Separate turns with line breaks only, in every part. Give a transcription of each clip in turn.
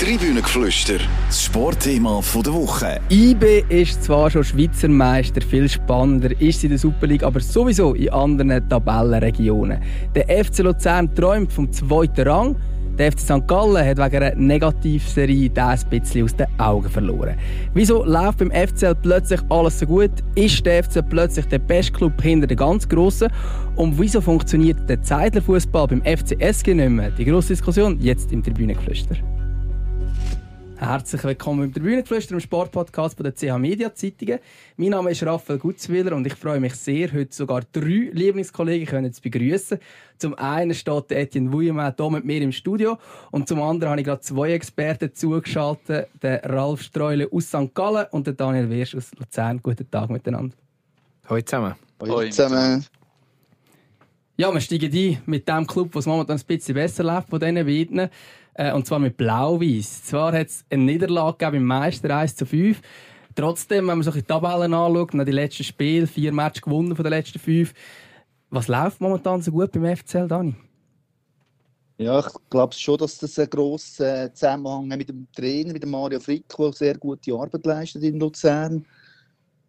Tribünengeflüster, das Sportthema der Woche.
IB ist zwar schon Schweizer Meister, viel spannender ist sie in der Super League, aber sowieso in anderen Tabellenregionen. Der FC Luzern träumt vom zweiten Rang. Der FC St. Gallen hat wegen einer Negativserie das ein bisschen aus den Augen verloren. Wieso läuft beim FCL plötzlich alles so gut? Ist der FC plötzlich der beste Club hinter den ganz Grossen? Und wieso funktioniert der Zeitlerfußball beim FC SG nicht mehr? Die grosse Diskussion jetzt im Tribünengeflüster. Herzlich willkommen im Tribünengeflüster, im Sportpodcast der CH Media Zeitungen. Mein Name ist Raphael Gutzwiller und ich freue mich sehr, heute sogar drei Lieblingskollegen können zu begrüßen. Zum einen steht Etienne Wuillemin hier mit mir im Studio und zum anderen habe ich gerade zwei Experten zugeschaltet, den Ralf Streule aus St. Gallen und den Daniel Wirsch aus Luzern. Guten Tag miteinander.
Hallo zusammen.
Hallo zusammen.
Ja, wir steigen ein mit dem Club, was momentan ein bisschen besser läuft von diesen beiden. Äh, und zwar mit Blau-Weiß. Zwar hat es eine Niederlage gegeben im Meister 1 zu 5. Trotzdem, wenn man so die Tabellen anschaut, nach die letzten Spiele, vier Matches gewonnen von den letzten fünf. Was läuft momentan so gut beim FCL, Dani?
Ja, ich glaube schon, dass das einen grossen Zusammenhang mit dem Trainer, mit dem Mario Frick, der sehr gute Arbeit leistet in Luzern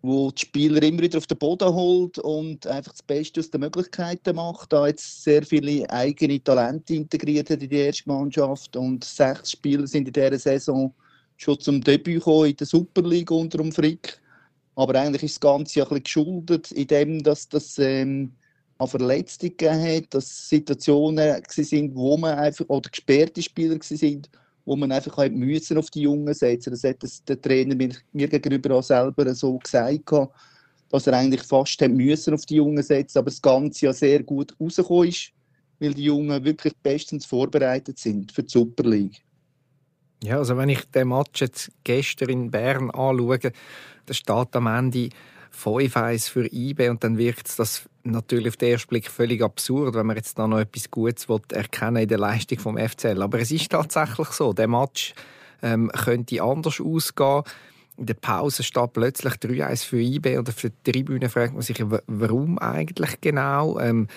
wo die Spieler immer wieder auf den Boden holt und einfach das Beste aus den Möglichkeiten macht. Da jetzt sehr viele eigene Talente integriert hat in die erste Mannschaft und sechs Spieler sind in dieser Saison schon zum Debüt gekommen in der Super League unter dem Frick. Aber eigentlich ist das Ganze ja ein bisschen geschuldet in dem, dass das ähm, an Verletzungen gegeben hat, dass Situationen sind, wo man einfach oder gesperrte Spieler sind, wo man einfach halt müssen auf die Jungen setzen. Das hat der Trainer mir, mir gegenüber auch selber so gesagt, dass er eigentlich fast müssen auf die Jungen setzen, aber das Ganze ja sehr gut rausgekommen ist, weil die Jungen wirklich bestens vorbereitet sind für die Super League.
Ja, also wenn ich den Match jetzt gestern in Bern anschaue, da steht am Ende 5-1 für IB und dann wirkt das natürlich auf den ersten Blick völlig absurd, wenn man jetzt da noch etwas Gutes erkennen in der Leistung vom FCL. Aber es ist tatsächlich so, der Match ähm, könnte anders ausgehen. In der Pause steht plötzlich 3-1 für IB und auf der Tribüne fragt man sich, warum eigentlich genau? Ähm,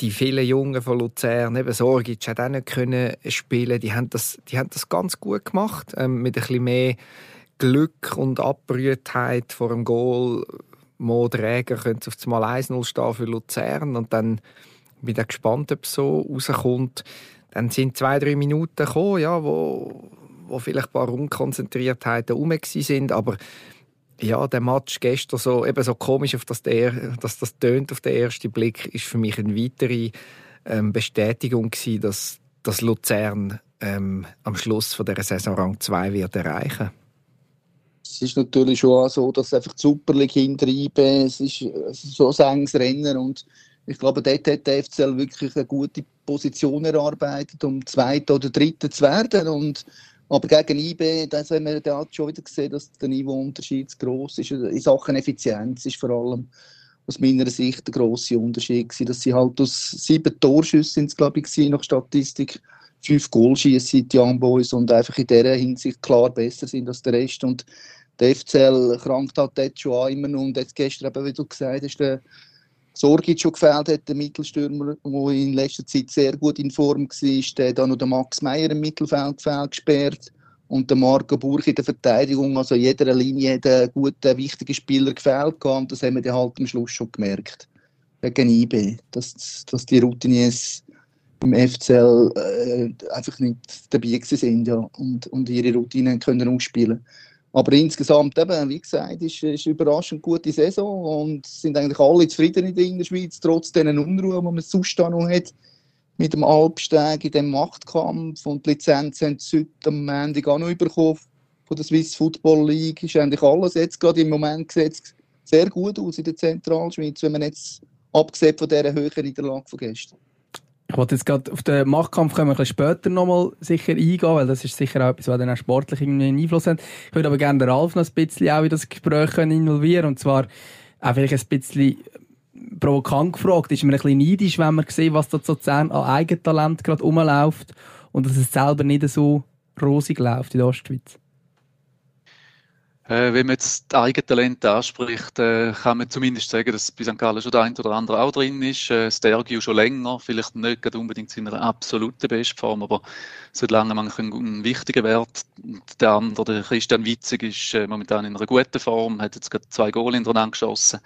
die vielen Jungen von Luzern, eben Sorgic hat auch nicht können. Die haben das, die haben das ganz gut gemacht, ähm, mit ein bisschen mehr Glück und Abbrühtheit vor dem Goal. Mo Träger könnte auf einmal 1-0 stehen für Luzern und dann bin ich gespannt, ob es so rauskommt. Dann sind zwei, drei Minuten gekommen, ja, wo, wo vielleicht ein paar Unkonzentriertheiten herum sind, aber ja, der Match gestern so, eben so komisch, auf das der, dass das tönt auf den ersten Blick, ist für mich eine weitere ähm, Bestätigung gewesen, dass, dass Luzern ähm, am Schluss von der Saison Rang 2 wird erreichen.
Es ist natürlich schon auch so, dass einfach die Super League hintreiben, es ist, so ein enges Rennen und ich glaube, dort hat der FCL wirklich eine gute Position erarbeitet, um Zweiter oder Dritter zu werden und aber gegen IB, das haben wir da schon wieder gesehen, dass der Niveauunterschied zu gross ist. In Sachen Effizienz ist vor allem aus meiner Sicht der grosse Unterschied gewesen, dass sie halt aus sieben Torschüssen, glaube ich, nach Statistik, fünf Goalschießen die Young Boys und einfach in dieser Hinsicht klar besser sind als der Rest. Und der FCL krankt halt dort schon an immer und jetzt gestern eben, wie du gesagt hast, der Sorgic schon gefällt hat, der Mittelstürmer, der in letzter Zeit sehr gut in Form war, der dann noch der Max Meyer im Mittelfeld gesperrt. Und der Marco Burch in der Verteidigung. Also jeder Linie hat ein guter, wichtiger Spieler gefällt und das haben wir halt am Schluss schon gemerkt. Gegen IB, dass, dass die Routiniers im FCL äh, einfach nicht dabei sind ja, und, und ihre Routinen können ausspielen aber insgesamt, eben, wie gesagt, ist, ist überraschend gute Saison und sind eigentlich alle zufrieden in der Schweiz, trotz diesen Unruhe, die man sonst noch hat mit dem Alpsteg in dem Machtkampf und die Lizenz haben sie heute am Ende auch noch bekommen von der Swiss Football League. Ist eigentlich alles jetzt gerade im Moment gesetzt sehr gut aus in der Zentralschweiz, wenn man jetzt abgesehen von dieser höheren Niederlage von gestern.
Ich wollte jetzt gerade auf den Machtkampf können ein bisschen später nochmal sicher eingehen, weil das ist sicher auch etwas, was dann auch sportlich irgendwie einen Einfluss hat. Ich würde aber gerne den Ralf noch ein bisschen auch in das Gespräch involvieren und zwar auch vielleicht ein bisschen provokant gefragt, ist man ein bisschen neidisch, wenn man sieht, was da zu an Eigentalent gerade rumläuft und dass es selber nicht so rosig läuft in der Ostschweiz?
Äh, wenn man jetzt das Eigentalent anspricht, äh, kann man zumindest sagen, dass bei St. Gallen schon der eine oder andere auch drin ist. Äh, Stergiu schon länger, vielleicht nicht unbedingt in einer absoluten Bestform, aber seit langem ein, ein wichtiger Wert. Der andere, der Christian Witzig, ist äh, momentan in einer guten Form, hat jetzt gerade zwei Goal hintereinander geschossen,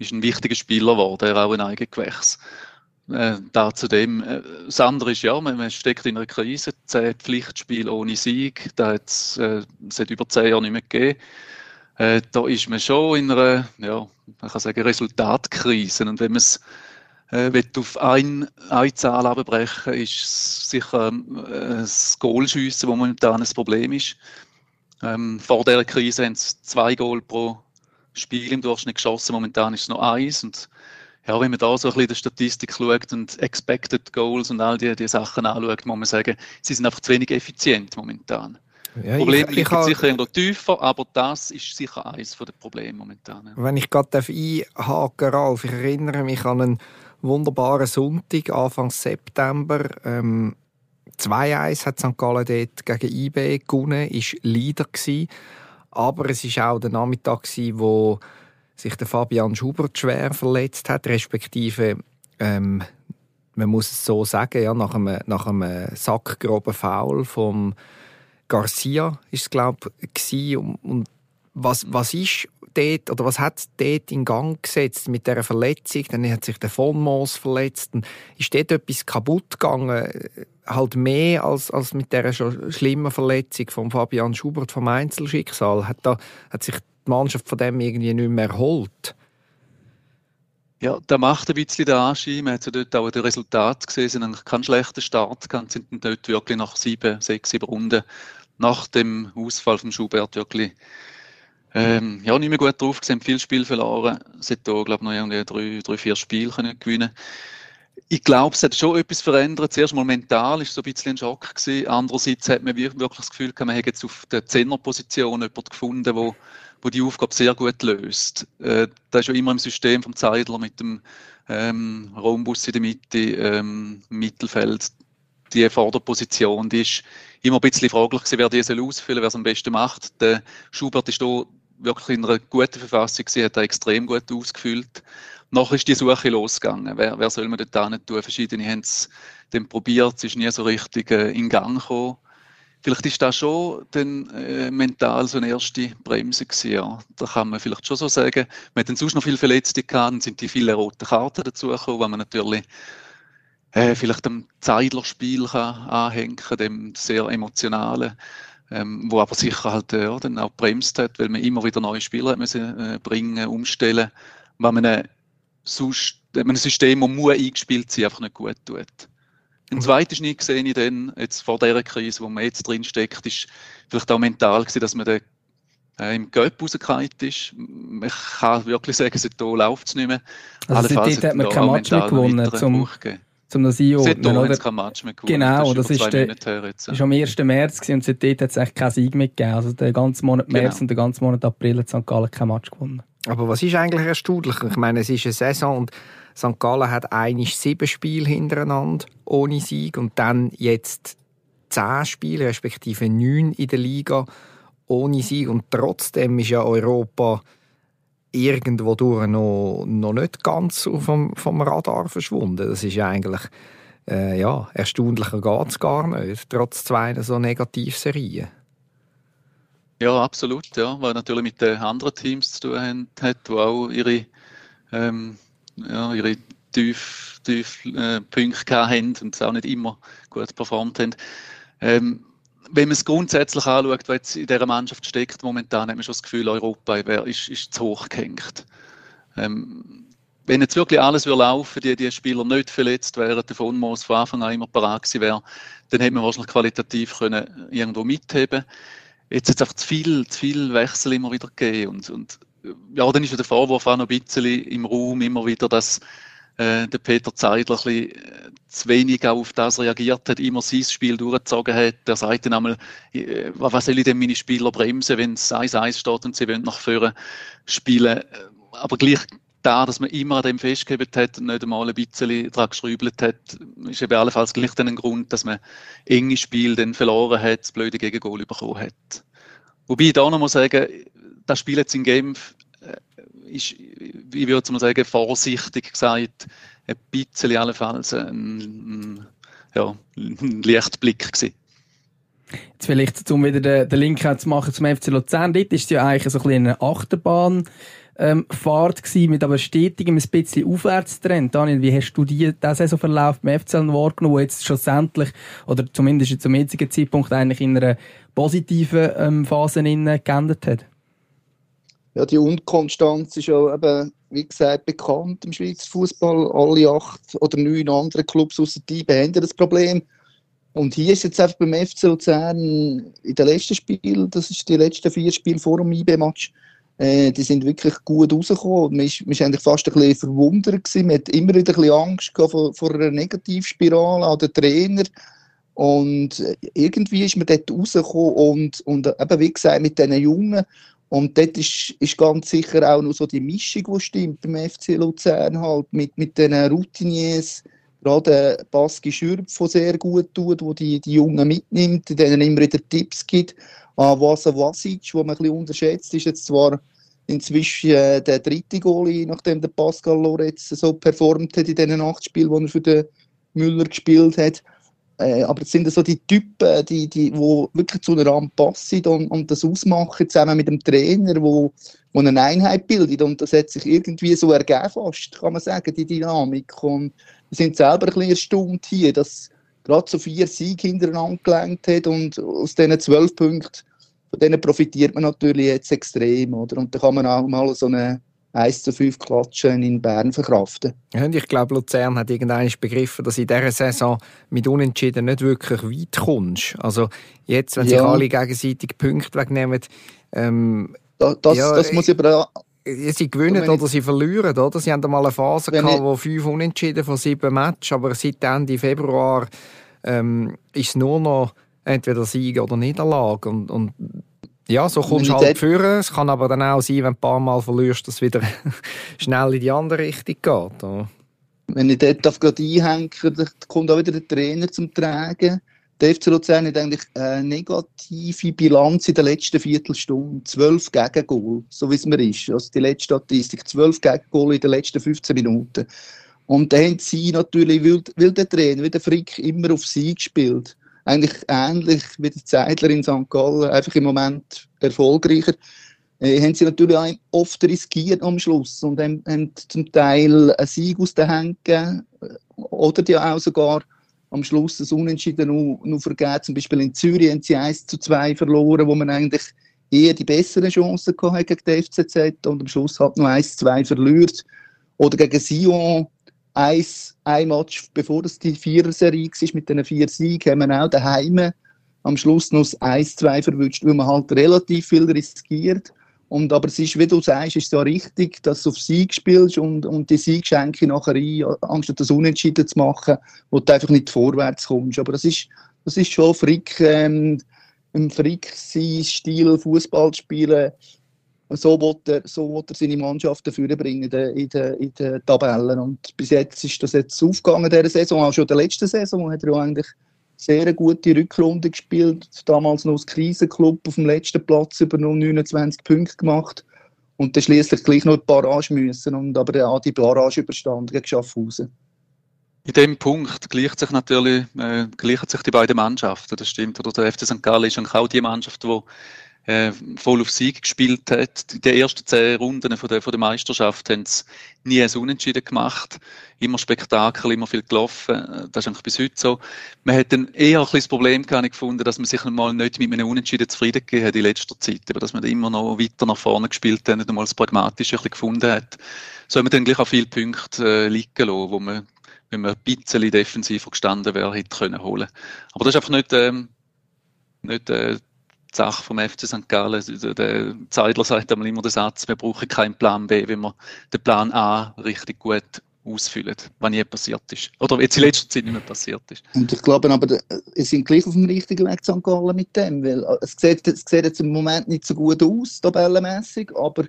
ist ein wichtiger Spieler geworden, er auch ein Eigengewächs. Äh, da zudem, äh, das andere ist ja, man, steckt in einer Krise, zehn Pflichtspiele ohne Sieg, da hat es äh, seit über zehn Jahren nicht mehr gegeben. Äh, da ist man schon in einer, ja, man kann sagen, Resultatkrise. Und wenn man es äh, auf ein, eine Zahl abbrechen ist sicher äh, das Goalschiessen, wo momentan ein Problem ist. Ähm, vor der Krise haben sie zwei Goal pro Spiel im Durchschnitt geschossen, momentan ist es noch eins. Und ja, wenn man da so ein bisschen die Statistik schaut und Expected Goals und all die, die Sachen anschaut, muss man sagen, sie sind einfach zu wenig effizient momentan. Ja, Problem ich, liegt ich sicher irgendwo tiefer, aber das ist sicher eines der Probleme momentan.
Wenn ich gerade einhaken Ralf, ich erinnere mich an einen wunderbaren Sonntag, Anfang September. Ähm, 2-1 hat St. Gallen dort gegen IB gewonnen, war Leader. Gewesen. Aber es war auch der Nachmittag, wo sich der Fabian Schubert schwer verletzt hat, respektive ähm, man muss es so sagen, ja, nach einem, nach einem sackgroben Foul vom Garcia ist es glaube ich und, und was, was ist dort, oder was hat dort in Gang gesetzt mit der Verletzung? Dann hat sich der von Moos verletzt. Und ist dort etwas kaputt gegangen? Halt mehr als, als mit der schlimmen Verletzung von Fabian Schubert vom Einzelschicksal. Hat, da, hat sich die Mannschaft von dem irgendwie nicht mehr erholt?
Ja, da macht ein bisschen den Anschein. Man hat ja dort auch das Resultat gesehen. Sie eigentlich keinen schlechten Start gehabt, sind dort wirklich nach sieben, sechs, sieben Runden nach dem Ausfall von Schubert wirklich ähm, ja, nicht mehr gut drauf gesehen, viel Spiel verloren. Sie hat da, glaube ich, noch irgendwie drei, drei, vier Spiele können gewinnen ich glaube, es hat schon etwas verändert. Zuerst mal mental ist so ein bisschen ein Schock gewesen. Andererseits hat man wirklich das Gefühl, man hat jetzt auf der Zehnerposition jemanden gefunden, wo, wo die Aufgabe sehr gut löst. Äh, das ist ja immer im System vom Zeidler mit dem ähm, Raumbus in der Mitte, ähm, Mittelfeld. Die Vorderposition, die ist immer ein bisschen fraglich gewesen, wer die soll ausfüllen, wer es am besten macht. Der Schubert ist da wirklich in einer guten Verfassung gewesen, hat er extrem gut ausgefüllt. Nachher ist die Suche losgegangen. Wer, wer soll man dort nicht tun? Verschiedene haben es dann probiert, es ist nie so richtig äh, in Gang gekommen. Vielleicht ist das schon dann, äh, mental so eine erste Bremse gewesen, ja. Da kann man vielleicht schon so sagen. Wir hatten sonst noch viele Verletzte gehabt, dann sind die vielen roten Karten dazugekommen, weil man natürlich äh, vielleicht dem Zeidler-Spiel anhängen kann, dem sehr emotionalen, ähm, wo aber sicher halt äh, dann auch bremst hat, weil man immer wieder neue Spieler hat müssen, äh, bringen, umstellen, weil man äh, ein System, das muss eingespielt sein, einfach nicht gut tut. Ein zweiter Schnitt sehe ich dann, jetzt vor dieser Krise, wo man jetzt drin steckt, ist vielleicht auch mental gewesen, dass man den, äh, im Göpp rausgefallen ist. Ich kann wirklich sagen, seitdem läuft es nicht mehr.
Also seitdem hat man kein Match mehr gewonnen, zum, zum das einordnen,
oder? kein Match mehr gewonnen.
Genau, das, ist, das ist, der, jetzt, ja. ist am 1. März gewesen, und seitdem hat es eigentlich keinen Sieg mehr gegeben. Also den ganzen Monat März genau. und den ganzen Monat April hat St. Gallen kein Match gewonnen.
Aber was ist eigentlich erstaunlich? Ich meine, es ist eine Saison und St. Gallen hat eigentlich sieben Spiele hintereinander ohne Sieg und dann jetzt zehn Spiele, respektive neun in der Liga ohne Sieg. Und trotzdem ist ja Europa irgendwo durch noch, noch nicht ganz vom, vom Radar verschwunden. Das ist ja eigentlich äh, ja, erstaunlicher geht es gar nicht, trotz zwei so Negativserien.
Ja, absolut, ja, weil natürlich mit den anderen Teams zu tun hat, die auch ihre, ähm, ja, ihre tief, tief äh, Punkte haben und auch nicht immer gut performt haben. Ähm, wenn man es grundsätzlich anschaut, was in dieser Mannschaft steckt, momentan hat man schon das Gefühl, Europa ist, ist zu hoch gehängt. Ähm, wenn jetzt wirklich alles würde laufen, die, die Spieler nicht verletzt wären, der von Moos von Anfang an immer parat gewesen wäre, dann hätte man wahrscheinlich qualitativ können irgendwo mitheben können jetzt hat es einfach zu viel, zu viel Wechsel immer wieder gegeben. Und, und ja, dann ist ja der Vorwurf auch noch ein bisschen im Raum immer wieder, dass äh, der Peter Zeidler ein äh, zu wenig auf das reagiert hat, immer sein Spiel durchgezogen hat. Der sagt dann einmal, äh, was soll ich denn meine Spieler bremsen, wenn es 1-1 steht und sie wollen nach vorne spielen. Aber gleich da, dass man immer an dem festgehalten hat und nicht einmal ein bisschen daran geschrübelt hat, ist eben allenfalls gleich dann ein Grund, dass man enge Spiel dann verloren hat, das blöde Gegengol bekommen hat. Wobei ich da noch mal sagen, das Spiel jetzt in Genf äh, ist, ich würde mal sagen, vorsichtig gesagt, ein bisschen allenfalls ein, ja, ein Lichtblick gewesen.
Jetzt vielleicht, um wieder den, den Link zu machen zum FC Luzern, dort ist es ja eigentlich so ein bisschen eine Achterbahn, ähm, Fahrt gewesen, mit aber stetigem ein bisschen Aufwärtstrend. Daniel, wie hast du die, diesen Saisonverlauf beim FCL wahrgenommen, wo jetzt schlussendlich, oder zumindest zum jetzigen Zeitpunkt eigentlich in einer positiven ähm, Phase geendet hat?
Ja, die Unkonstanz ist ja eben, wie gesagt, bekannt im Schweizer Fußball. Alle acht oder neun andere Clubs außer die haben das Problem. Und hier ist jetzt einfach beim FC Luzern in den letzten Spielen, das ist die letzten vier Spiele vor dem IB-Match, äh, die sind wirklich gut rausgekommen. Man war eigentlich fast ein bisschen verwundert. Gewesen. Man hat immer wieder ein bisschen Angst vor, vor einer Negativspirale an den Trainer. Und äh, irgendwie ist man dort rausgekommen und, und eben, wie gesagt, mit diesen Jungen. Und dort ist, ist ganz sicher auch noch so die Mischung, die stimmt beim FC Luzern halt, mit, mit den Routiniers, gerade Baski Schürp, der sehr gut tut, wo die, die Jungen mitnimmt, denen immer wieder Tipps gibt. An Vasa Vasic, wo man ein bisschen unterschätzt, ist jetzt zwar inzwischen äh, der dritte Goalie, nachdem der Pascal Loretz so performt hat in diesen acht Spielen, die er für den Müller gespielt hat. Äh, aber es sind so die Typen, die, die wo wirklich zu einer Rahmen passen und, und das ausmachen, zusammen mit dem Trainer, wo, wo eine Einheit bildet. Und das hat sich irgendwie so ergeben fast, kann man sagen, die Dynamik. Und wir sind selber ein bisschen erstaunt hier, dass gerade so vier Siege hintereinander gelenkt hat und aus diesen zwölf Punkten, von denen profitiert man natürlich jetzt extrem. Oder? Und da kann man auch mal so eine 1 zu 5 Klatschen in Bern verkraften.
Ja, ich glaube, Luzern hat irgendwann begriffen, dass in dieser Saison mit Unentschieden nicht wirklich weit kommst. Also jetzt, wenn sich ja. alle gegenseitig Punkte wegnehmen, ähm,
das, das, ja, das muss ich aber
Sie gewinnen oder sie verlieren, oder? Sie haben einmal eine Phase gehabt, ich... wo fünf Unentschieden von sieben Matches, aber seit Ende Februar ähm, ist es nur noch entweder Sieg oder Niederlage. Und, und ja, so kommst du halt führen. Es kann aber dann auch sein, wenn du ein paar Mal verlierst, dass es wieder schnell in die andere Richtung geht. Oder?
Wenn ich dort gerade einhänge, dann kommt auch wieder der Trainer zum Tragen. Der FC Luzern hat eigentlich eine negative Bilanz in der letzten Viertelstunde. Zwölf Gegengol, so wie es mir ist. Also die letzte Statistik, zwölf Gegengol in den letzten 15 Minuten. Und da haben sie natürlich, weil, weil der Trainer, wie der Frick, immer auf sie gespielt eigentlich ähnlich wie der Zeitler in St. Gallen, einfach im Moment erfolgreicher, äh, haben sie natürlich auch oft riskiert am Schluss und haben, haben zum Teil einen Sieg aus den Händen gegeben oder die auch sogar am Schluss das Unentschieden nur, nur vergeben. Zum Beispiel in Zürich haben sie 1 zu 2 verloren, wo man eigentlich eher die besseren Chancen hatte gegen die FCZ und am Schluss hat noch 1 zu 2 verliert. Oder gegen Sion eins, ein Match, bevor es die Vierer-Serie war, mit den vier Siegen, haben wir auch daheim am Schluss noch das 1-2 verwünscht, weil man halt relativ viel riskiert. Und, aber es ist, wie du sagst, ist ja richtig, dass du auf Sieg spielst und, und die Sieg schenke nachher ein, anstatt das Unentschieden zu machen, wo du einfach nicht vorwärts kommst. Aber das ist, das ist schon Frick, ähm, im Frick-Stil Fußball spielen, so will er, so er seine Mannschaft dafür bringen in den, in, den, Tabellen. Und bis jetzt ist das jetzt aufgegangen dieser Saison. Auch schon in der letzten Saison hat er ja eigentlich sehr gute Rückrunde gespielt. Damals noch als Krisenclub auf dem letzten Platz über nur 29 Punkte gemacht. Und dann schließlich gleich noch die Barrage müssen. Und aber auch die Barrage überstanden gegen Schaffhausen.
In dem Punkt gleicht sich natürlich, äh, gleichen sich die beiden Mannschaften, das stimmt. Oder der FC St. Gallen ist auch die Mannschaft, die äh, voll auf Sieg gespielt hat. Den ersten zehn Runden von der, von der Meisterschaft haben sie nie ein Unentschieden gemacht. Immer Spektakel, immer viel gelaufen. Das ist eigentlich bis heute so. Man hat dann eher ein das Problem gefunden, dass man sich mal nicht mit einem Unentschieden zufrieden gegeben hat in letzter Zeit. Aber dass man da immer noch weiter nach vorne gespielt hat und mal das Pragmatische ein bisschen gefunden hat. So haben wir dann gleich auch viele Punkte äh, liegen lassen, wo man, wenn man ein bisschen defensiver gestanden wäre, hätte können holen. Aber das ist einfach nicht, ähm, nicht äh, Sache vom FC St. Gallen. Also, der Zeidler sagt einmal immer den Satz, wir brauchen keinen Plan B, wenn wir den Plan A richtig gut ausfüllen, was nie passiert ist. Oder jetzt in letzter Zeit nicht mehr passiert ist.
Und ich glaube aber, es sind gleich auf dem richtigen Weg St. Gallen mit dem, weil äh, es sieht, es sieht jetzt im Moment nicht so gut aus, tabellenmässig, aber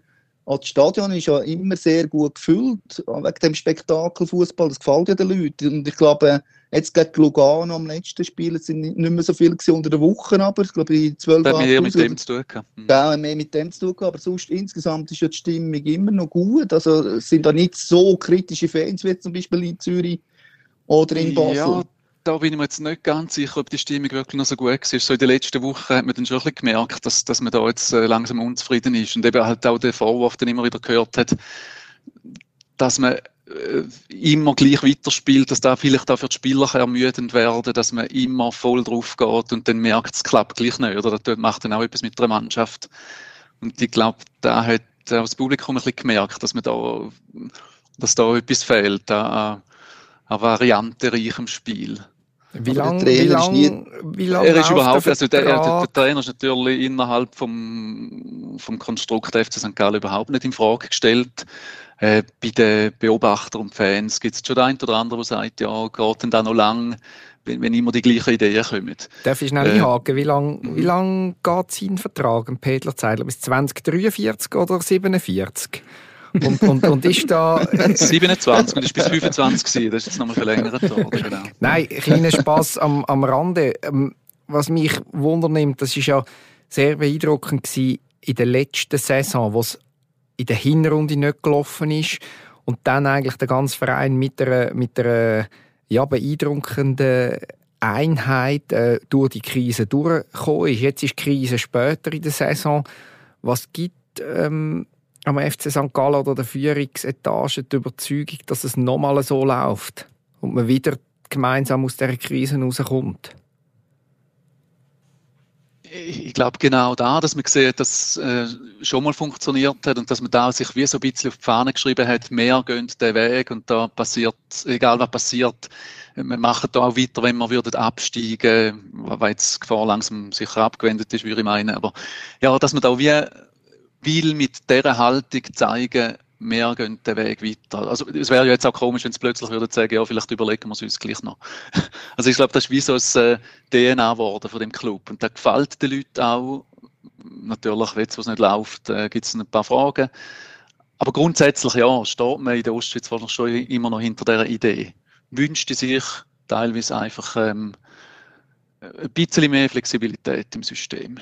das Stadion ist ja immer sehr gut gefüllt, wegen dem Spektakelfußball. Das gefällt ja den Leuten. Und ich glaube, jetzt gegen Lugano am letzten Spiel es sind nicht mehr so viele unter der Woche, aber ich glaube, in zwölf
Jahren. mehr mit dem zu tun gehabt.
Mhm. Ja, mehr mit dem zu tun gehabt. Aber sonst insgesamt ist ja die Stimmung immer noch gut. Also es sind da nicht so kritische Fans wie zum Beispiel in Zürich oder in Basel. Ja,
da bin ich mir jetzt nicht ganz sicher, ob die Stimmung wirklich noch so gut war. So in den letzten Wochen hat man dann schon ein bisschen gemerkt, dass, dass man da jetzt äh, langsam unzufrieden ist und eben halt auch den Vorwurf dann immer wieder gehört hat, dass man äh, immer gleich weiterspielt, dass da vielleicht auch für die Spieler ermüdend werden, dass man immer voll drauf geht und dann merkt, es klappt gleich nicht. Oder das macht dann auch etwas mit der Mannschaft. Und ich glaube, da hat auch das Publikum ein bisschen gemerkt, dass man da, dass da etwas fehlt, an, an variantenreichem Spiel.
Wie lange wie lang, wie lang
Er ist überhaupt, der also der, der, der, Trainer ist natürlich innerhalb vom, vom Konstrukt FC St. Gallen überhaupt nicht in Frage gestellt. Äh, bei den Beobachtern und Fans gibt es schon ein oder andere, der sagt, ja, geht denn da noch lang, wenn, wenn immer die gleichen Ideen kommen.
Darf ich schnell äh, einhaken? Wie lange wie lang geht sein Vertrag, Pedler Zeidler? Bis 2043 oder 47? Und, und, und ist da...
27 und ist bis 25 gewesen. Das ist jetzt nochmal verlängert worden, genau.
Nein, kleiner Spass am, am Rande. Ähm, was mich wundernimmt, das ist ja sehr beeindruckend gewesen in der letzten Saison, wo es in der Hinrunde nicht gelaufen ist und dann eigentlich der ganze Verein mit einer, mit einer ja, beeindruckenden Einheit äh, durch die Krise durchgekommen ist. Jetzt ist die Krise später in der Saison. Was gibt ähm, am FC St. Gallen oder der Führungsetage die Überzeugung, dass es nochmal so läuft und man wieder gemeinsam aus dieser Krise rauskommt?
Ich glaube genau da, dass man sieht, dass es äh, schon mal funktioniert hat und dass man da sich wie so ein bisschen auf die Fahne geschrieben hat, mehr gehen den Weg und da passiert, egal was passiert, wir machen da auch weiter, wenn wir würden absteigen, weil jetzt die Gefahr langsam sicher abgewendet ist, würde ich meinen. Aber ja, dass man da wie will mit dieser Haltung zeigen, wir gehen den Weg weiter. Also es wäre ja jetzt auch komisch, wenn sie plötzlich würden sagen, ja, vielleicht überlegen wir es uns gleich noch. Also ich glaube, das ist wie so ein äh, DNA geworden von dem Club. Und das gefällt den Leuten auch. Natürlich, wo es nicht läuft, äh, gibt es ein paar Fragen. Aber grundsätzlich, ja, steht man in der Ostschweiz schon immer noch hinter dieser Idee. Wünschte sich teilweise einfach ähm, ein bisschen mehr Flexibilität im System.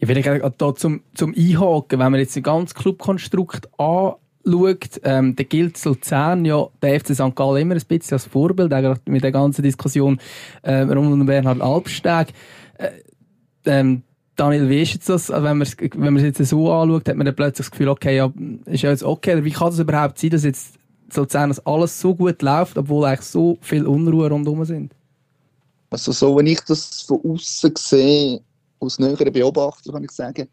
Ich will da zum, zum Einhaken, wenn man jetzt ein ganz Clubkonstrukt anschaut, ähm, dann gilt Luzern ja der FC St. Gallen immer ein bisschen als Vorbild, eigentlich mit der ganzen Diskussion äh, rund um Bernhard Albsteg. Äh, ähm, Daniel, wie ist jetzt das, also wenn man es wenn jetzt so anschaut, hat man dann plötzlich das Gefühl, okay, ja, ist ja jetzt okay, wie kann das überhaupt sein, dass jetzt Luzern dass alles so gut läuft, obwohl eigentlich so viel Unruhe rundherum sind?
Also so, wenn ich das von außen sehe, aus näheren Beobachter kann ich sagen,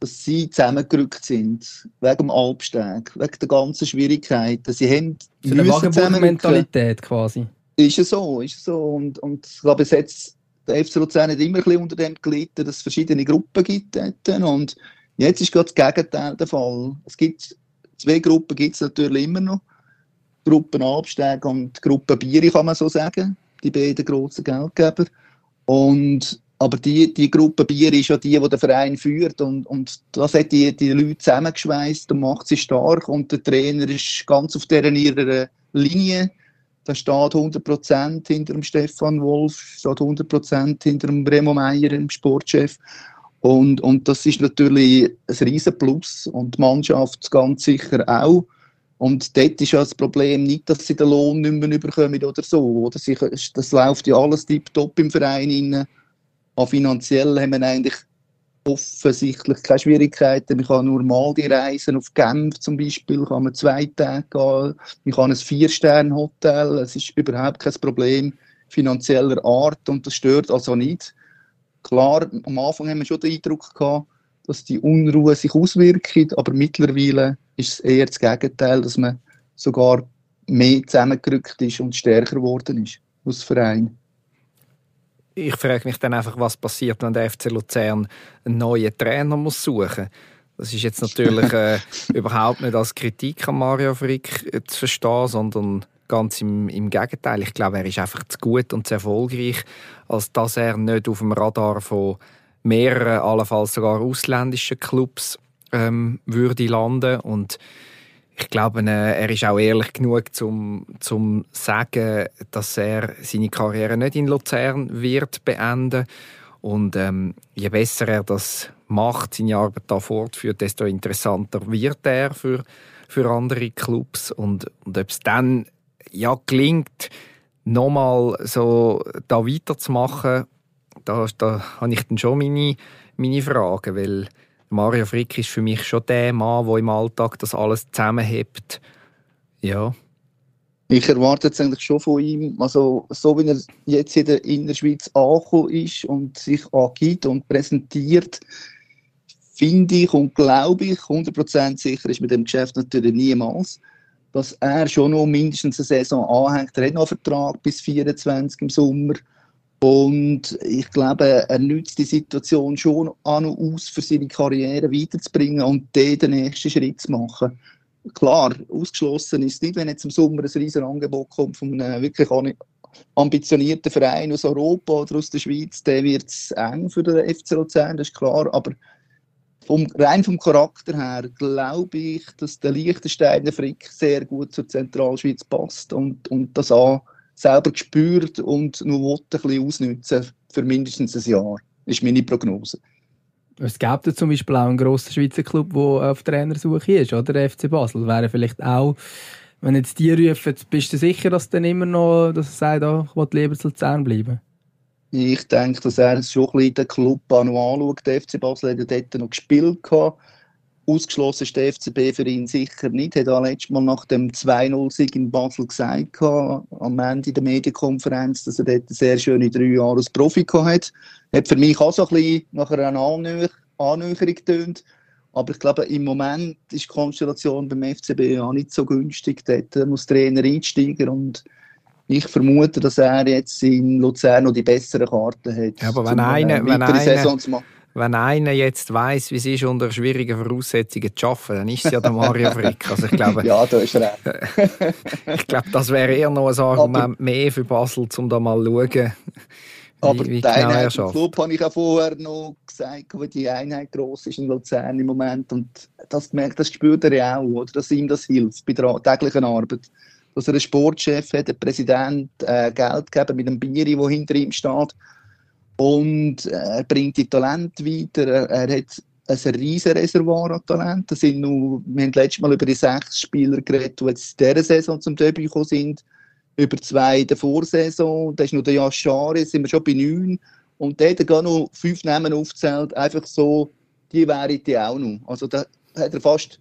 dass sie zusammengerückt sind, wegen dem Albsteg, wegen der ganzen Schwierigkeiten. Sie haben
so eine Wagenburg-Mentalität quasi.
Ist es so, ist es so. Und, und ich glaube, es hat der FC Luzern hat immer ein bisschen unter dem gelitten, dass es verschiedene Gruppen gibt. Und jetzt ist gerade das Gegenteil der Fall. Es gibt zwei Gruppen gibt es natürlich immer noch. Gruppen Abstieg und Gruppen Bieri, kann man so sagen. Die beiden grossen Geldgeber. Und aber die, die Gruppe Bier ist ja die, die der Verein führt. Und, und das hat die, die Leute zusammengeschweißt und macht sie stark. Und der Trainer ist ganz auf deren ihrer Linie. Da steht 100% hinter dem Stefan Wolf, steht 100% hinter dem Remo Meier, dem Sportchef. Und, und das ist natürlich ein riesen Plus. Und die Mannschaft ganz sicher auch. Und dort ist ja das Problem nicht, dass sie den Lohn nicht mehr bekommen oder so. Oder sie, das läuft ja alles tiptop im Verein. Rein auch finanziell haben wir eigentlich offensichtlich keine Schwierigkeiten. Man kann normal die Reisen auf Genf zum Beispiel, kann man zwei Tage gehen. Man kann ein Vier-Sterne-Hotel. Es ist überhaupt kein Problem finanzieller Art und das stört also nicht. Klar, am Anfang haben wir schon den Eindruck gehabt, dass die Unruhe sich auswirkt, aber mittlerweile ist es eher das Gegenteil, dass man sogar mehr zusammengerückt ist und stärker geworden ist als Verein
ich frage mich dann einfach, was passiert, wenn der FC Luzern einen neuen Trainer muss suchen Das ist jetzt natürlich äh, überhaupt nicht als Kritik an Mario Frick äh, zu verstehen, sondern ganz im, im Gegenteil. Ich glaube, er ist einfach zu gut und zu erfolgreich, als dass er nicht auf dem Radar von mehreren, allenfalls sogar ausländischen Clubs ähm, würde landen und ich glaube, er ist auch ehrlich genug, zum zum sagen, dass er seine Karriere nicht in Luzern wird beenden. Und ähm, je besser er das macht, seine Arbeit da fortführt, desto interessanter wird er für für andere Clubs und, und ob es dann ja gelingt, nochmal so da weiterzumachen, da, da habe ich dann schon meine, meine Fragen, weil Mario Frick ist für mich schon der Mann, der im Alltag das alles zusammenhebt. Ja.
Ich erwarte jetzt eigentlich schon von ihm, also so wie er jetzt in der Innerschweiz angekommen ist und sich angibt und präsentiert, finde ich und glaube ich, 100% sicher ist mit dem Geschäft natürlich niemals, dass er schon noch mindestens eine Saison anhängt. Er hat noch einen Vertrag bis 24 im Sommer. Und ich glaube, er nützt die Situation schon an und aus, für seine Karriere weiterzubringen und dann den nächsten Schritt zu machen. Klar, ausgeschlossen ist nicht, wenn jetzt im Sommer ein riesiges Angebot kommt von einem wirklich ambitionierten Verein aus Europa oder aus der Schweiz, dann wird es eng für den FC Luzern, das ist klar. Aber vom, rein vom Charakter her glaube ich, dass der Liechtensteiner Frick sehr gut zur Zentralschweiz passt und, und das auch selber gespürt und nur ein bisschen ausnutzen für mindestens ein Jahr. Das ist meine Prognose.
Es gibt ja zum Beispiel auch einen grossen Schweizer Club, der auf Trainersuche ist, oder? Der FC Basel. Wäre vielleicht auch, wenn jetzt die rufen, bist du sicher, dass dann immer noch, dass er sagt, oh, ich will lieber zu Luzern bleiben?
Ich denke, dass er schon ein bisschen den Club anschaut. Der FC Basel hat dort noch gespielt. Ausgeschlossen ist der FCB für ihn sicher nicht. Er hat auch letztes Mal nach dem 2-0-Sieg in Basel gesagt, am Ende der Medienkonferenz, dass er dort sehr schöne drei Jahre als Profi hat. Hat für mich auch so ein bisschen nach einer Annäherung getönt. Aber ich glaube, im Moment ist die Konstellation beim FCB auch nicht so günstig. Dort muss der Trainer einsteigen und ich vermute, dass er jetzt in Luzern noch die besseren Karten hat.
Ja, aber wenn einer, wenn, einer, wenn einer jetzt weiß, wie es ist, unter schwierigen Voraussetzungen zu arbeiten, dann ist es ja der Mario Frick. Also ich glaube,
ja, da ist recht.
ich glaube, das wäre eher noch ein Argument aber, mehr für Basel, um da mal zu schauen. Wie,
aber wie die genau Einheit im Club habe ich auch vorher noch gesagt, wie die Einheit gross ist in Luzern im Moment. Und das, gemerkt, das spürt er ja auch, oder? dass ihm das hilft bei der täglichen Arbeit dass er einen Sportchef hat, einen Präsident, äh, Geldgeber mit einem Bieri, der hinter ihm steht. Und äh, er bringt die Talente weiter. Er, hat ein riesiges Reservoir an Talenten. Wir haben letztes Mal über die sechs Spieler geredet, die jetzt in dieser Saison zum Debüt gekommen sind. Über zwei in der Vorsaison. Da ist noch der Yashari, sind wir schon bei neun. Und der hat gar noch fünf Namen aufgezählt. Einfach so, die wären die auch noch. Also da hat er fast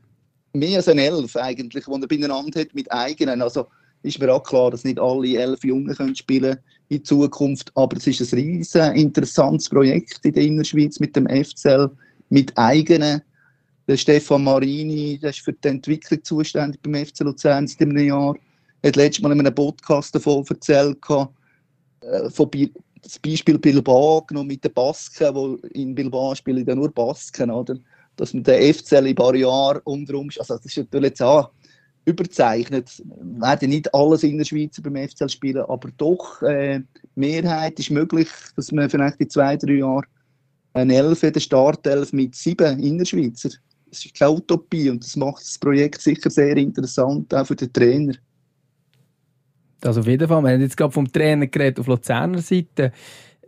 mehr als ein Elf eigentlich, die er beieinander hat mit eigenen. Also ist mir auch klar, dass nicht alle elf Jungen können spielen in Zukunft, aber es ist ein riesen interessantes Projekt in der Innerschweiz mit dem FCL, mit eigenen. Der Stefan Marini, der ist für die Entwicklung zuständig beim FC Luzern seit einem Jahr, hat letztes Mal in einem Podcast davon erzählt, äh, von das Beispiel Bilbao genommen mit den Basken, wo in Bilbao spielen ja nur Basken, oder? dass man den FCL in ein paar Jahren umdrum, also das ist natürlich jetzt auch überzeichnet, Wir werden nicht alles in der Schweiz beim FCL spielen, aber doch, äh, Mehrheit ist möglich, dass man vielleicht in zwei, drei Jahren eine Elf, eine Startelf mit sieben Innerschweizer. Das ist keine Utopie und das macht das Projekt sicher sehr interessant, auch für den Trainer.
Also auf jeden Fall, wir haben jetzt gerade vom Trainer geredet auf Luzerner Seite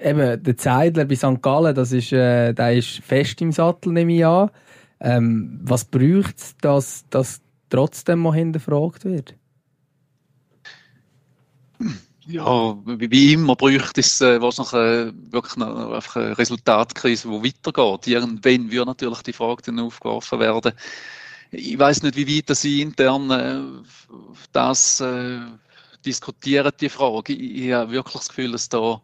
eben, der Zeidler bei St. Gallen, das ist, äh, der ist fest im Sattel, nehme ich an. Ähm, was braucht es, dass das trotzdem mal hinterfragt wird?
Ja, wie immer bräuchte es äh, wahrscheinlich äh, wirklich noch, einfach eine Resultatkrise, die weitergeht. Irgendwann würde natürlich die Frage dann aufgeworfen werden. Ich weiß nicht, wie weit Sie intern äh, das äh, diskutieren, die Frage. Ich, ich habe wirklich das Gefühl, dass da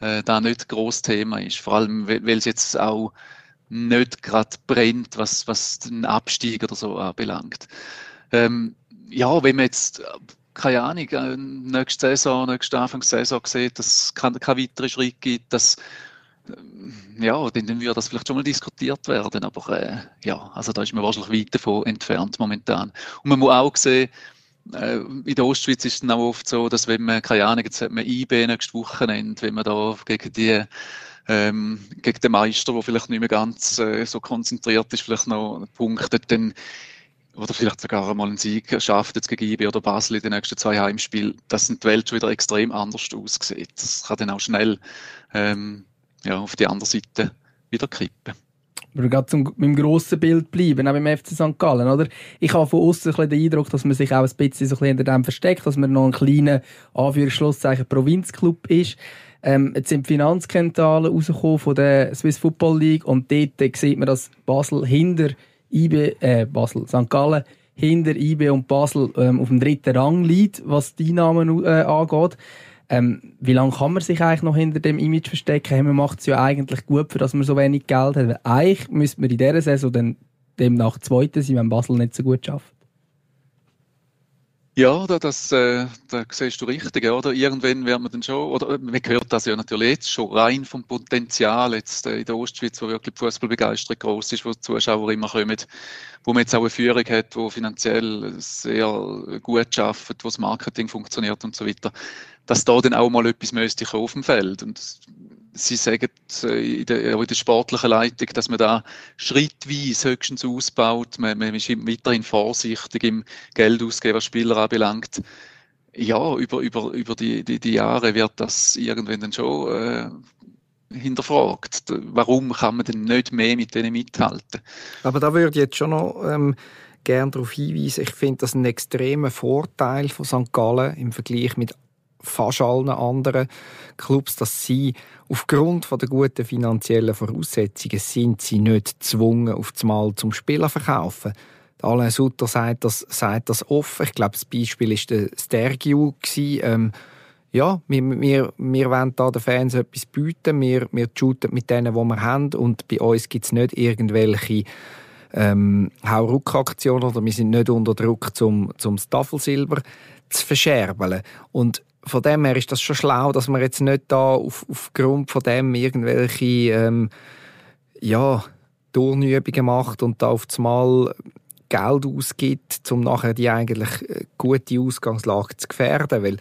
äh, da nicht groß Thema ist. Vor allem, weil es jetzt auch nicht gerade brennt, was, was den Abstieg oder so anbelangt. Ähm, ja, wenn man jetzt, keine Ahnung, äh, nächste Saison, nächste Anfangssaison sieht, dass es keinen kein weiteren Schritt gibt, dass äh, ja, dann, dann würde das vielleicht schon mal diskutiert werden, aber äh, ja, also da ist man wahrscheinlich weit davon entfernt momentan. Und man muss auch sehen, äh, in der Ostschweiz ist es auch oft so, dass wenn man, keine Ahnung, jetzt hat man IB nächstes Wochenende, wenn man da gegen die ähm, gegen den Meister, der vielleicht nicht mehr ganz äh, so konzentriert ist, vielleicht noch punktet, dann oder vielleicht sogar einmal einen Sieg schafft jetzt gegen IB oder Basel in den nächsten zwei Heimspielen, dass die Welt schon wieder extrem anders aussieht. Das kann dann auch schnell ähm, ja, auf die andere Seite wieder kippen.
Aber gerade zum, mit dem grossen Bild bleiben, auch beim FC St. Gallen, oder? Ich habe von außen den Eindruck, dass man sich auch ein bisschen, so ein bisschen hinter dem versteckt, dass man noch ein kleiner, Anführungsschlusszeichen, Provinzclub ist. Ähm, jetzt sind die Finanzkennzahlen rausgekommen von der Swiss Football League und dort sieht man, dass Basel hinter IB, äh, Basel, St. Gallen hinter IB und Basel ähm, auf dem dritten Rang liegt, was die Einnahmen äh, angeht. Ähm, wie lange kann man sich eigentlich noch hinter dem Image verstecken? Man macht es ja eigentlich gut, für dass man so wenig Geld hat. Weil eigentlich müsste man in dieser Saison dann demnach Zweiter sein, wenn Basel nicht so gut schafft.
Ja, da, das, äh, da siehst du richtig, oder? Irgendwann werden wir dann schon, oder man hört das ja natürlich jetzt schon rein vom Potenzial jetzt äh, in der Ostschweiz, wo wirklich die Fußballbegeisterung groß ist, wo die Zuschauer immer kommen, wo man jetzt auch eine Führung hat, wo finanziell sehr gut schafft, wo das Marketing funktioniert und so weiter, dass da dann auch mal etwas müsste auf dem Feld. Und Sie sagen äh, in der, in der sportlichen Leitung, dass man da schrittweise höchstens ausbaut. Man, man ist weiterhin vorsichtig im Geldausgeben, was Spieler anbelangt. Ja, über, über, über die, die, die Jahre wird das irgendwann dann schon äh, hinterfragt. Warum kann man denn nicht mehr mit denen mithalten?
Aber da würde ich jetzt schon noch ähm, gerne darauf hinweisen, ich finde das einen extremen Vorteil von St. Gallen im Vergleich mit fast allen anderen Clubs, dass sie aufgrund der guten finanziellen Voraussetzungen sind sie nicht gezwungen, auf das Mal zum Spieler zu verkaufen. Alain Sutter sagt das, sagt das offen. Ich glaube, das Beispiel war der Stergiu. Ähm, ja, wir, wir, wir wollen da den Fans etwas bieten. Wir, wir shooten mit denen, die wir haben. Und bei uns gibt es nicht irgendwelche ähm, Hauruck-Aktionen oder wir sind nicht unter Druck, zum, zum Tafelsilber zu verscherbeln. Und von dem her ist das schon schlau, dass man jetzt nicht da auf, aufgrund von dem irgendwelche ähm, ja, Turnübungen macht und da auf Mal Geld ausgibt, um nachher die eigentlich äh, gute Ausgangslage zu gefährden, weil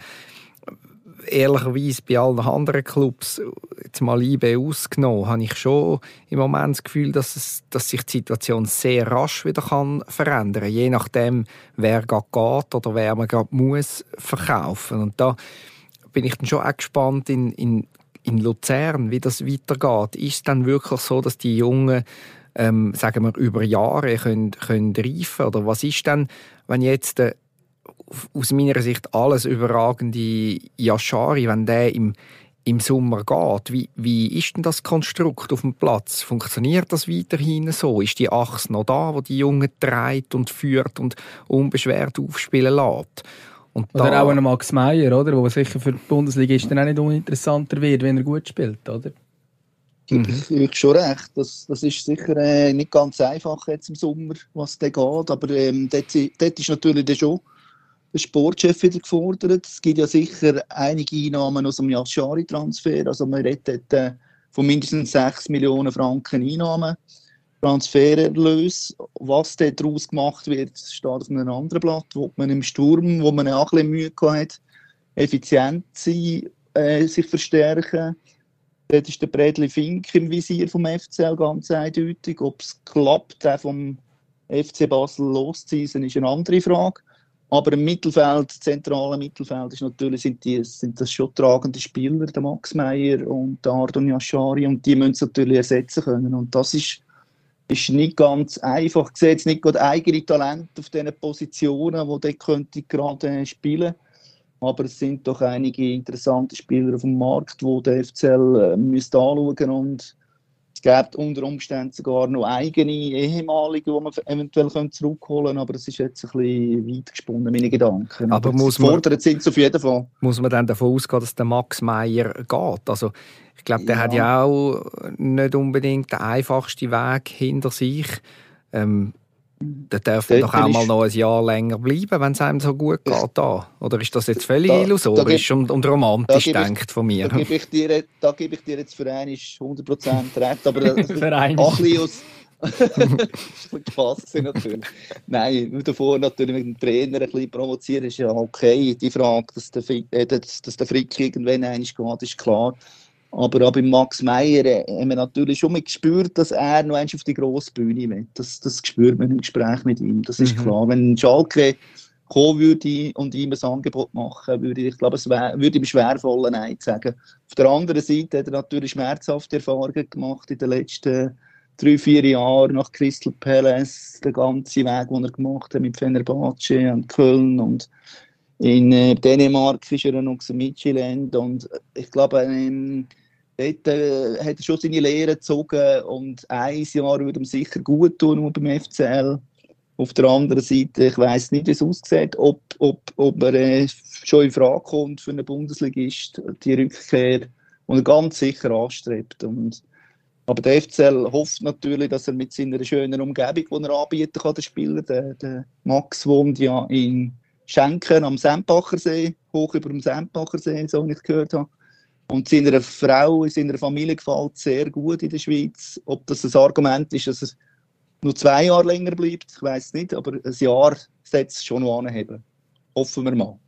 ehrlicherweise bei allen anderen Clubs, jetzt mal IB ausgenommen, habe ich schon im Moment das Gefühl, dass, es, dass sich die Situation sehr rasch wieder kann verändern kann, je nachdem, wer gerade geht oder wer man gerade muss verkaufen. Und da bin ich dann schon auch gespannt in, in, in Luzern, wie das weitergeht. Ist es dann wirklich so, dass die Jungen ähm, sagen wir, über Jahre können, können reifen? Oder was ist dann, wenn jetzt äh, aus meiner Sicht alles überragende Yashari, wenn der im, im Sommer geht, wie, wie ist denn das Konstrukt auf dem Platz? Funktioniert das weiterhin so? Ist die Achse noch da, wo die Jungen treibt und führt und unbeschwert aufspielen lässt?
Und oder auch ein Max Meyer, oder? Wo sicher für die Bundesligisten auch nicht uninteressanter wird, wenn er gut spielt, oder?
Mhm. Ich, ich schon recht. Das, das ist sicher äh, nicht ganz einfach jetzt im Sommer, was da geht. Aber ähm, dort, dort ist natürlich schon Sportchef wieder gefordert. Es gibt ja sicher einige Einnahmen aus dem Yashari-Transfer. Also man redet äh, von mindestens 6 Millionen Franken Einnahmen. Transfererlös. Was daraus gemacht wird, steht auf einem anderen Blatt, wo man im Sturm, wo man auch ein bisschen Mühe hat, effizient sein, äh, sich verstärken. Dort ist der Bredli Fink im Visier vom FCL ganz eindeutig. Ob es klappt, den vom FC Basel loszuziehen, ist eine andere Frage. Aber im Mittelfeld, zentralen Mittelfeld, ist natürlich, sind, die, sind das schon tragende Spieler, der Max Meyer und der Ardon Yashari, und die müssen es natürlich ersetzen können. Und das ist, ist nicht ganz einfach. Ich sehe jetzt nicht gerade eigene Talente auf diesen Positionen, die dort könnte gerade spielen aber es sind doch einige interessante Spieler auf dem Markt, die der FCL äh, müsste anschauen und gibt unter Umständen sogar noch eigene ehemalige, die man eventuell zurückholen könnte, aber es ist jetzt ein bisschen weit gesponnen, meine Gedanken.
Aber, aber muss man, sind es auf jeden Fall. Muss man dann davon ausgehen, dass der Max Meyer geht? Also, ich glaube, der ja. hat ja auch nicht unbedingt den einfachsten Weg hinter sich. Ähm, da darf man doch auch mal noch ein Jahr länger bleiben, wenn es einem so gut geht. Da. Oder ist das jetzt völlig da, illusorisch da und, und, romantisch denkt von mir?
Da gebe ich dir, da gebe ich dir jetzt für einen 100% recht, aber für einen. auch ein bisschen aus... Spaß natürlich. Nein, nur davor natürlich mit dem Trainer ein bisschen provozieren ist ja okay. Die Frage, dass der, äh, dass, dass der Frick irgendwann einig geht, ist klar. Aber auch bei Max Meyer äh, haben wir natürlich schon gespürt, dass er noch auf die grosse Bühne will. Das, das spürt man im Gespräch mit ihm. Das ist mhm. klar. Wenn Schalke kommen würde und ihm ein Angebot machen würde, ich glaube, es wär, würde ihm schwerfallen, Nein zu sagen. Auf der anderen Seite hat er natürlich schmerzhafte Erfahrungen gemacht in den letzten drei, vier Jahren nach Crystal Palace, den ganzen Weg, den er gemacht hat mit Fenerbahce und Köln und in äh, Dänemark ist er noch in Midtjylland und ich glaube, ähm, dort äh, hat er schon seine Lehre gezogen und ein Jahr würde ihm sicher gut tun, beim FCL. Auf der anderen Seite, ich weiß nicht, wie es aussieht, ob, ob, ob er äh, schon in Frage kommt für einen Bundesligist, die Rückkehr, die er ganz sicher anstrebt. Und, aber der FCL hofft natürlich, dass er mit seiner schönen Umgebung, die er anbieten kann, der Spieler, der, der Max wohnt ja in Schenken am Sempachersee, hoch über dem Sempachersee, so wie ich gehört habe. Und seiner Frau, seiner Familie gefällt sehr gut in der Schweiz. Ob das ein Argument ist, dass es nur zwei Jahre länger bleibt, ich weiß nicht, aber ein Jahr setzt schon noch anheben. Hoffen wir mal.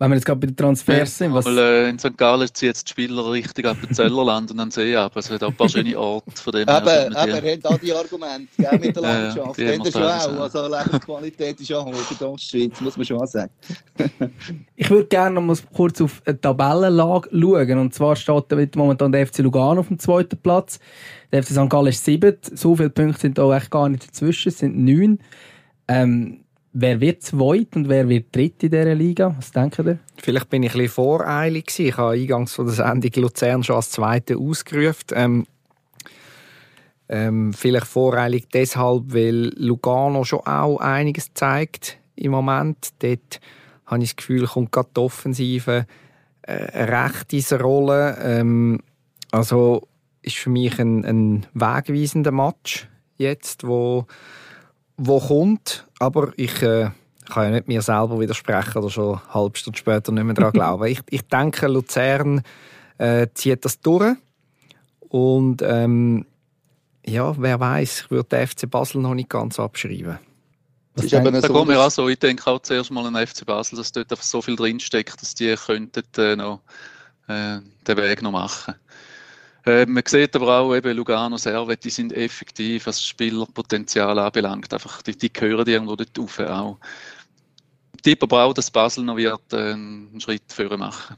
Wenn wir jetzt gerade bei den Transfers sind,
was... Weil, äh, in St. Gallen zieht jetzt die Spieler richtig ab den Zellerland und dann See ab. Es hat auch ein paar schöne Orte von dem
her. Eben, eben, er hat auch die Argumente, gell, mit der Landschaft. Ja, ja, schon auch. Also Lebensqualität ist auch hoch in der Ostschweiz, muss man schon sagen.
ich würde gerne noch mal kurz auf die Tabellenlage schauen. Und zwar steht momentan der FC Lugano auf dem zweiten Platz. Der FC St. Gallen ist sieben. So viele Punkte sind da echt gar nicht dazwischen. Es sind neun. Ähm, Wer wird zweit und wer wird dritt in dieser Liga? Was denken ihr?
Vielleicht bin ich ein bisschen voreilig gewesen. Ich habe eingangs von der Sendung Luzern schon als Zweite ausgerufen. Ähm, ähm, vielleicht voreilig deshalb, weil Lugano schon auch einiges zeigt im Moment. Dort habe ich das Gefühl, kommt gerade die Offensive äh, recht in Rolle. Ähm, also ist für mich ein, ein wegweisender Match jetzt, wo wo kommt, aber ich äh, kann ja nicht mir selber widersprechen oder schon eine halbe Stunde später nicht mehr daran glauben. Ich, ich denke, Luzern äh, zieht das durch und ähm, ja, wer weiß, ich würde den FC Basel noch nicht ganz abschreiben.
Das ist da so, kommt mir auch so, ich denke auch zuerst mal an FC Basel, dass dort einfach so viel drinsteckt, dass die könnten äh, noch äh, den Weg noch machen könnten. Äh, man sieht aber auch eben Lugano, Servet, die sind effektiv, was Spielerpotenzial anbelangt. Einfach, die, die gehören irgendwo dort rauf auch. Ich tippe aber auch, dass Basel noch wird, äh, einen Schritt vorher machen.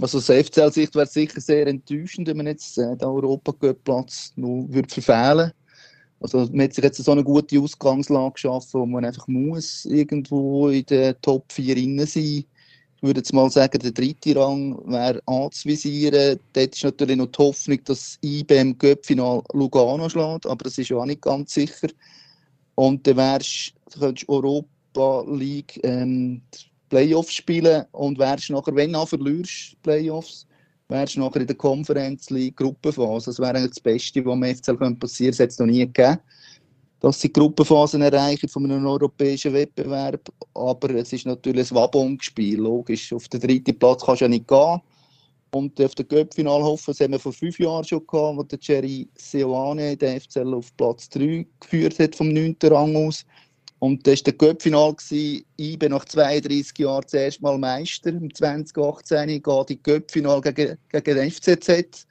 Also aus FCL-Sicht wäre es sicher sehr enttäuschend, wenn man jetzt äh, den Europacup-Platz noch würde also man hat sich jetzt so eine gute Ausgangslage geschaffen, wo man einfach muss irgendwo in den Top 4 sein ich würde jetzt mal sagen, der dritte Rang wäre anzuvisieren. Dort ist natürlich noch die Hoffnung, dass IBM im Göppfinal Lugano schlägt, aber das ist ja auch nicht ganz sicher. Und dann wärst du Europa League ähm, Playoffs spielen und wärst nachher, wenn du verlierst Playoffs, wärst nachher in der Conference League Gruppenphase. Das wäre das Beste, was dem FCL passieren könnte. Das hat es noch nie gegeben dass sie Gruppenphasen erreichen von einem europäischen Wettbewerb. Aber es ist natürlich ein Wabonspiel, logisch. Auf den dritten Platz kannst du ja nicht gehen. Und auf den Göppfinal hoffen, das haben wir vor fünf Jahren schon gehabt, wo der Jerry Seoane den FCL auf Platz 3 geführt hat, vom 9. Rang aus. Und das war der Göppfinal. Ich bin nach 32 Jahren das erste Mal Meister. Im 2018 geht die Göppfinal gegen, gegen den FCZ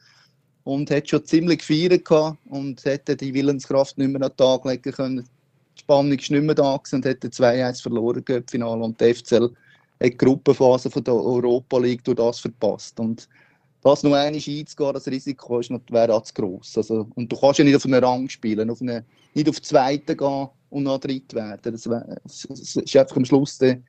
und hat schon ziemlich gefeiert und hätte die Willenskraft nicht mehr an den Tag legen können. Die Spannung ist nicht mehr da und hätte 2-1 verloren im Finale und der FCL hat die Gruppenphase von der Europa League durch das verpasst und das nur einmal einzugehen, das Risiko ist wäre auch zu gross. Also, und du kannst ja nicht auf einen Rang spielen, auf eine, nicht auf den zweiten gehen und noch dritt werden. Das, wär, das ist einfach am Schluss der,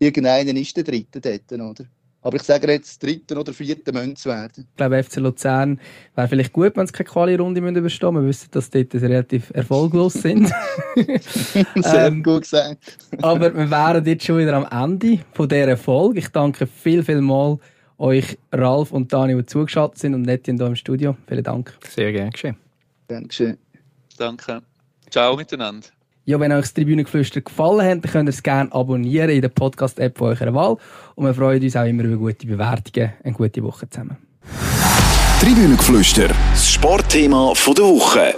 irgendeiner ist der dritte dort, oder? Aber ich sage jetzt, dritten oder vierten Mönz werden.
Ich glaube, FC Luzern wäre vielleicht gut, wenn sie keine Quali-Runde überstehen müssen. Wir wissen, dass sie dort relativ erfolglos sind.
Sehr ähm, gut gesagt.
aber wir wären jetzt schon wieder am Ende von dieser Folge. Ich danke viel, viel mal euch, Ralf und Dani, die zugeschaltet sind und nicht hier im Studio. Vielen Dank.
Sehr gerne geschehen.
Dankeschön.
Danke. Ciao miteinander.
Ja, wenn euch das Tribünengeflüster gefallen hat, dann könnt ihr es gerne abonnieren in der Podcast-App von eurer Wahl. Und wir freuen uns auch immer über gute Bewertungen. Eine gute Woche zusammen.
Tribünengeflüster, das Sportthema der Woche.